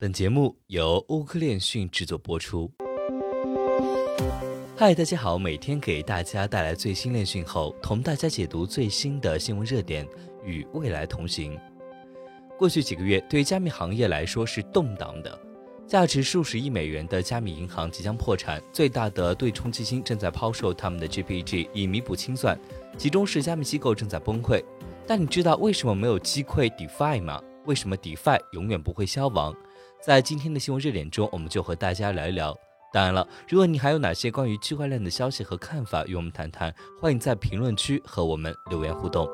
本节目由欧科链讯制作播出。嗨，大家好，每天给大家带来最新链讯后，同大家解读最新的新闻热点，与未来同行。过去几个月对加密行业来说是动荡的，价值数十亿美元的加密银行即将破产，最大的对冲基金正在抛售他们的 GPG 以弥补清算，其中是加密机构正在崩溃。但你知道为什么没有击溃 DeFi 吗？为什么 DeFi 永远不会消亡？在今天的新闻热点中，我们就和大家聊一聊。当然了，如果你还有哪些关于区块链的消息和看法与我们谈谈，欢迎在评论区和我们留言互动。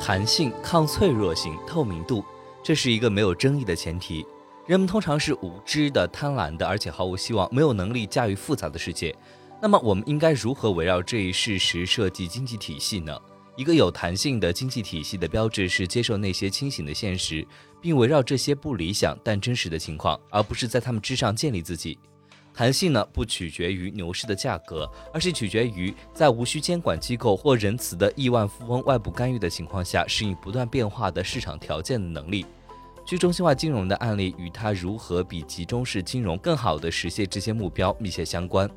弹性、抗脆弱性、透明度，这是一个没有争议的前提。人们通常是无知的、贪婪的，而且毫无希望，没有能力驾驭复杂的世界。那么，我们应该如何围绕这一事实设计经济体系呢？一个有弹性的经济体系的标志是接受那些清醒的现实，并围绕这些不理想但真实的情况，而不是在他们之上建立自己。弹性呢，不取决于牛市的价格，而是取决于在无需监管机构或仁慈的亿万富翁外部干预的情况下，适应不断变化的市场条件的能力。去中心化金融的案例与它如何比集中式金融更好地实现这些目标密切相关。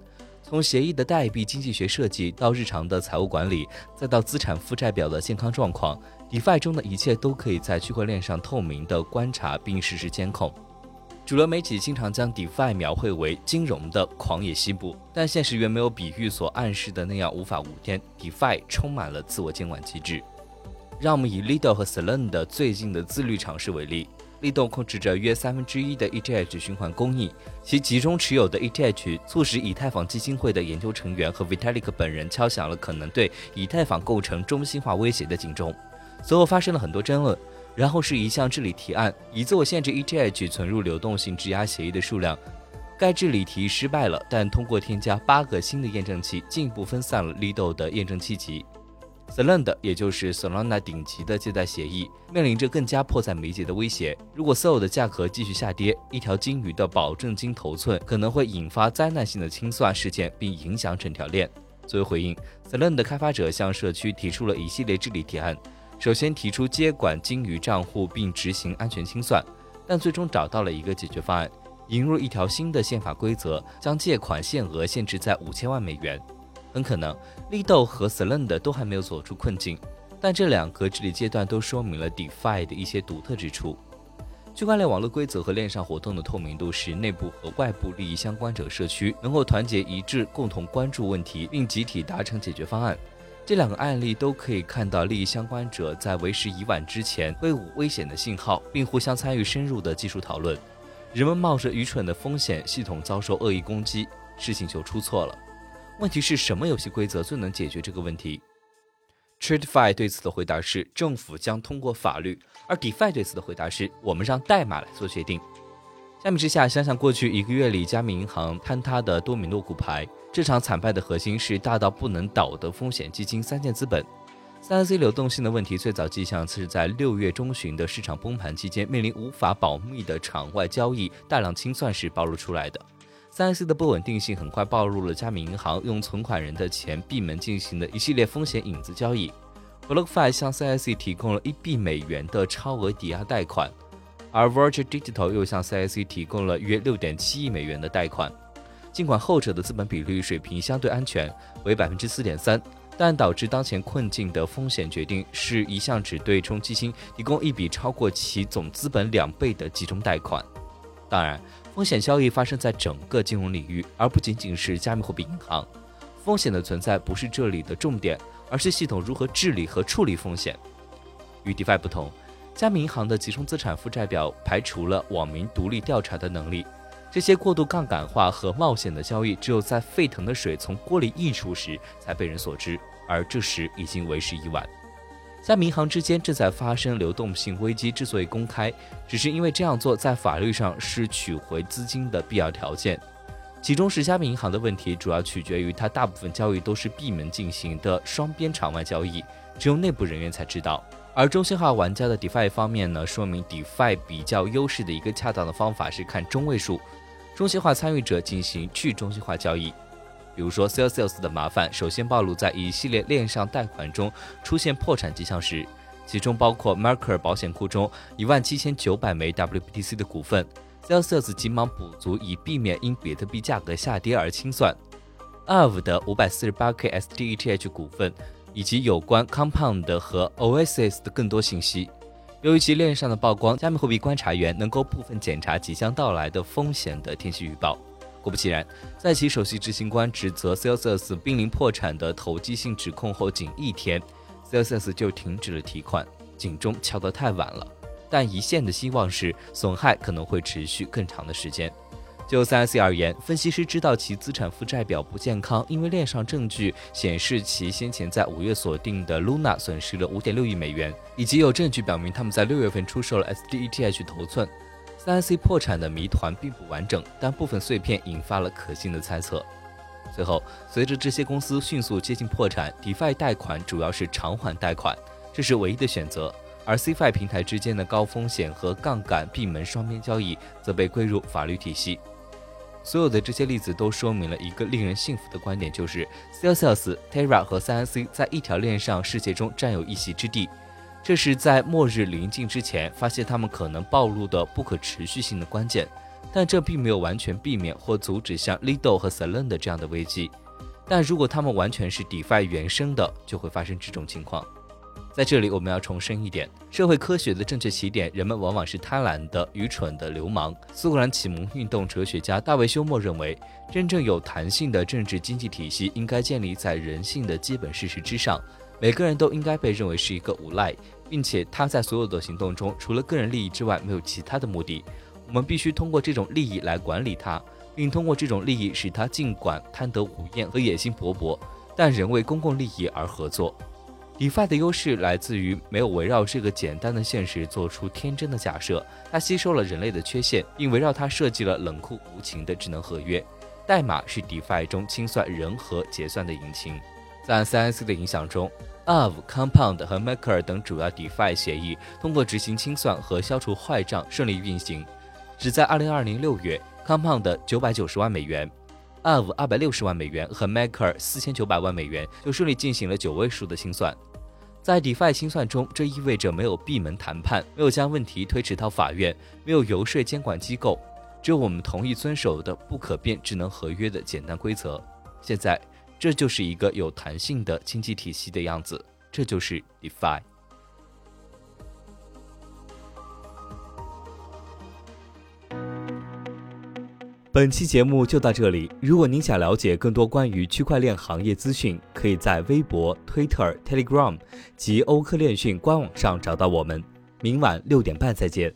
从协议的代币经济学设计到日常的财务管理，再到资产负债表的健康状况，DeFi 中的一切都可以在区块链上透明地观察并实时监控。主流媒体经常将 DeFi 描绘为金融的狂野西部，但现实远没有比喻所暗示的那样无法无天。DeFi 充满了自我监管机制。让我们以 Lido 和 Solana 最近的自律尝试为例。力动控制着约三分之一的 ETH 循环供应，其集中持有的 ETH 促使以太坊基金会的研究成员和 Vitalik 本人敲响了可能对以太坊构成中心化威胁的警钟。随后发生了很多争论，然后是一项治理提案，以自我限制 ETH 存入流动性质押协议的数量。该治理提议失败了，但通过添加八个新的验证器，进一步分散了 Lido 的验证器集。Solana，也就是 Solana 顶级的借贷协议，面临着更加迫在眉睫的威胁。如果 Sol 的价格继续下跌，一条金鱼的保证金头寸可能会引发灾难性的清算事件，并影响整条链。作为回应，Solana 的开发者向社区提出了一系列治理提案。首先提出接管金鱼账户并执行安全清算，但最终找到了一个解决方案：引入一条新的宪法规则，将借款限额限制在五千万美元。很可能，力豆和 Solana 都还没有走出困境，但这两个治理阶段都说明了 DeFi 的一些独特之处。区块链网络规则和链上活动的透明度，使内部和外部利益相关者社区能够团结一致，共同关注问题，并集体达成解决方案。这两个案例都可以看到利益相关者在为时已晚之前挥舞危险的信号，并互相参与深入的技术讨论。人们冒着愚蠢的风险，系统遭受恶意攻击，事情就出错了。问题是什么游戏规则最能解决这个问题？TradeFi 对此的回答是政府将通过法律，而 DeFi 对此的回答是我们让代码来做决定。相比之下，想想过去一个月里加密银行坍塌的多米诺骨牌，这场惨败的核心是大到不能倒的风险基金三箭资本。三 C 流动性的问题最早迹象是在六月中旬的市场崩盘期间，面临无法保密的场外交易大量清算时暴露出来的。三 C 的不稳定性很快暴露了加密银行用存款人的钱闭门进行的一系列风险影子交易。BlockFi 向 CIC 提供了一亿美元的超额抵押贷款，而 Virtual Digital 又向 CIC 提供了约六点七亿美元的贷款。尽管后者的资本比率水平相对安全，为百分之四点三，但导致当前困境的风险决定是一项只对冲基金提供一笔超过其总资本两倍的集中贷款。当然。风险交易发生在整个金融领域，而不仅仅是加密货币银行。风险的存在不是这里的重点，而是系统如何治理和处理风险。与 DeFi 不同，加密银行的集中资产负债表排除了网民独立调查的能力。这些过度杠杆化和冒险的交易，只有在沸腾的水从锅里溢出时才被人所知，而这时已经为时已晚。加密银行之间正在发生流动性危机，之所以公开，只是因为这样做在法律上是取回资金的必要条件。其中是加密银行的问题，主要取决于它大部分交易都是闭门进行的双边场外交易，只有内部人员才知道。而中心化玩家的 DeFi 方面呢，说明 DeFi 比较优势的一个恰当的方法是看中位数，中心化参与者进行去中心化交易。比如说，Celsius 的麻烦首先暴露在一系列链上贷款中出现破产迹象时，其中包括 Mercer 保险库中一万七千九百枚 WBTC 的股份，Celsius 急忙补足以避免因比特币价格下跌而清算。Aave 的五百四十八 K S D E T H 股份，以及有关 Compound 和 Oasis 的更多信息。由于其链上的曝光，加密货币观察员能够部分检查即将到来的风险的天气预报。果不其然，在其首席执行官指责 Celsius 濒临破产的投机性指控后仅一天，Celsius 就停止了提款。警钟敲得太晚了，但一线的希望是损害可能会持续更长的时间。就 3AC 而言，分析师知道其资产负债表不健康，因为链上证据显示其先前在五月锁定的 Luna 损失了5.6亿美元，以及有证据表明他们在六月份出售了 SDETH 头寸。3AC 破产的谜团并不完整，但部分碎片引发了可信的猜测。随后，随着这些公司迅速接近破产，DeFi 贷款主要是偿还贷款，这是唯一的选择。而 CFI 平台之间的高风险和杠杆闭门双边交易则被归入法律体系。所有的这些例子都说明了一个令人信服的观点，就是 Celsius、Terra 和 3AC 在一条链上世界中占有一席之地。这是在末日临近之前发现他们可能暴露的不可持续性的关键，但这并没有完全避免或阻止像 Lido 和 Salon 的这样的危机。但如果他们完全是 DeFi 原生的，就会发生这种情况。在这里，我们要重申一点：社会科学的正确起点，人们往往是贪婪的、愚蠢的流氓。苏格兰启蒙运动哲学家大卫休谟认为，真正有弹性的政治经济体系应该建立在人性的基本事实之上。每个人都应该被认为是一个无赖，并且他在所有的行动中，除了个人利益之外，没有其他的目的。我们必须通过这种利益来管理他，并通过这种利益使他尽管贪得无厌和野心勃勃，但仍为公共利益而合作。DeFi 的优势来自于没有围绕这个简单的现实做出天真的假设，它吸收了人类的缺陷，并围绕它设计了冷酷无情的智能合约。代码是 DeFi 中清算人和结算的引擎。在 3AC 的影响中，Aave、Compound 和 Maker 等主要 DeFi 协议通过执行清算和消除坏账顺利运行。只在2020年6月，Compound 990万美元。Aave 二百六十万美元和 Maker 四千九百万美元就顺利进行了九位数的清算。在 DeFi 清算中，这意味着没有闭门谈判，没有将问题推迟到法院，没有游说监管机构，只有我们同意遵守的不可变智能合约的简单规则。现在，这就是一个有弹性的经济体系的样子，这就是 DeFi。本期节目就到这里。如果您想了解更多关于区块链行业资讯，可以在微博、Twitter、Telegram 及欧科链讯官网上找到我们。明晚六点半再见。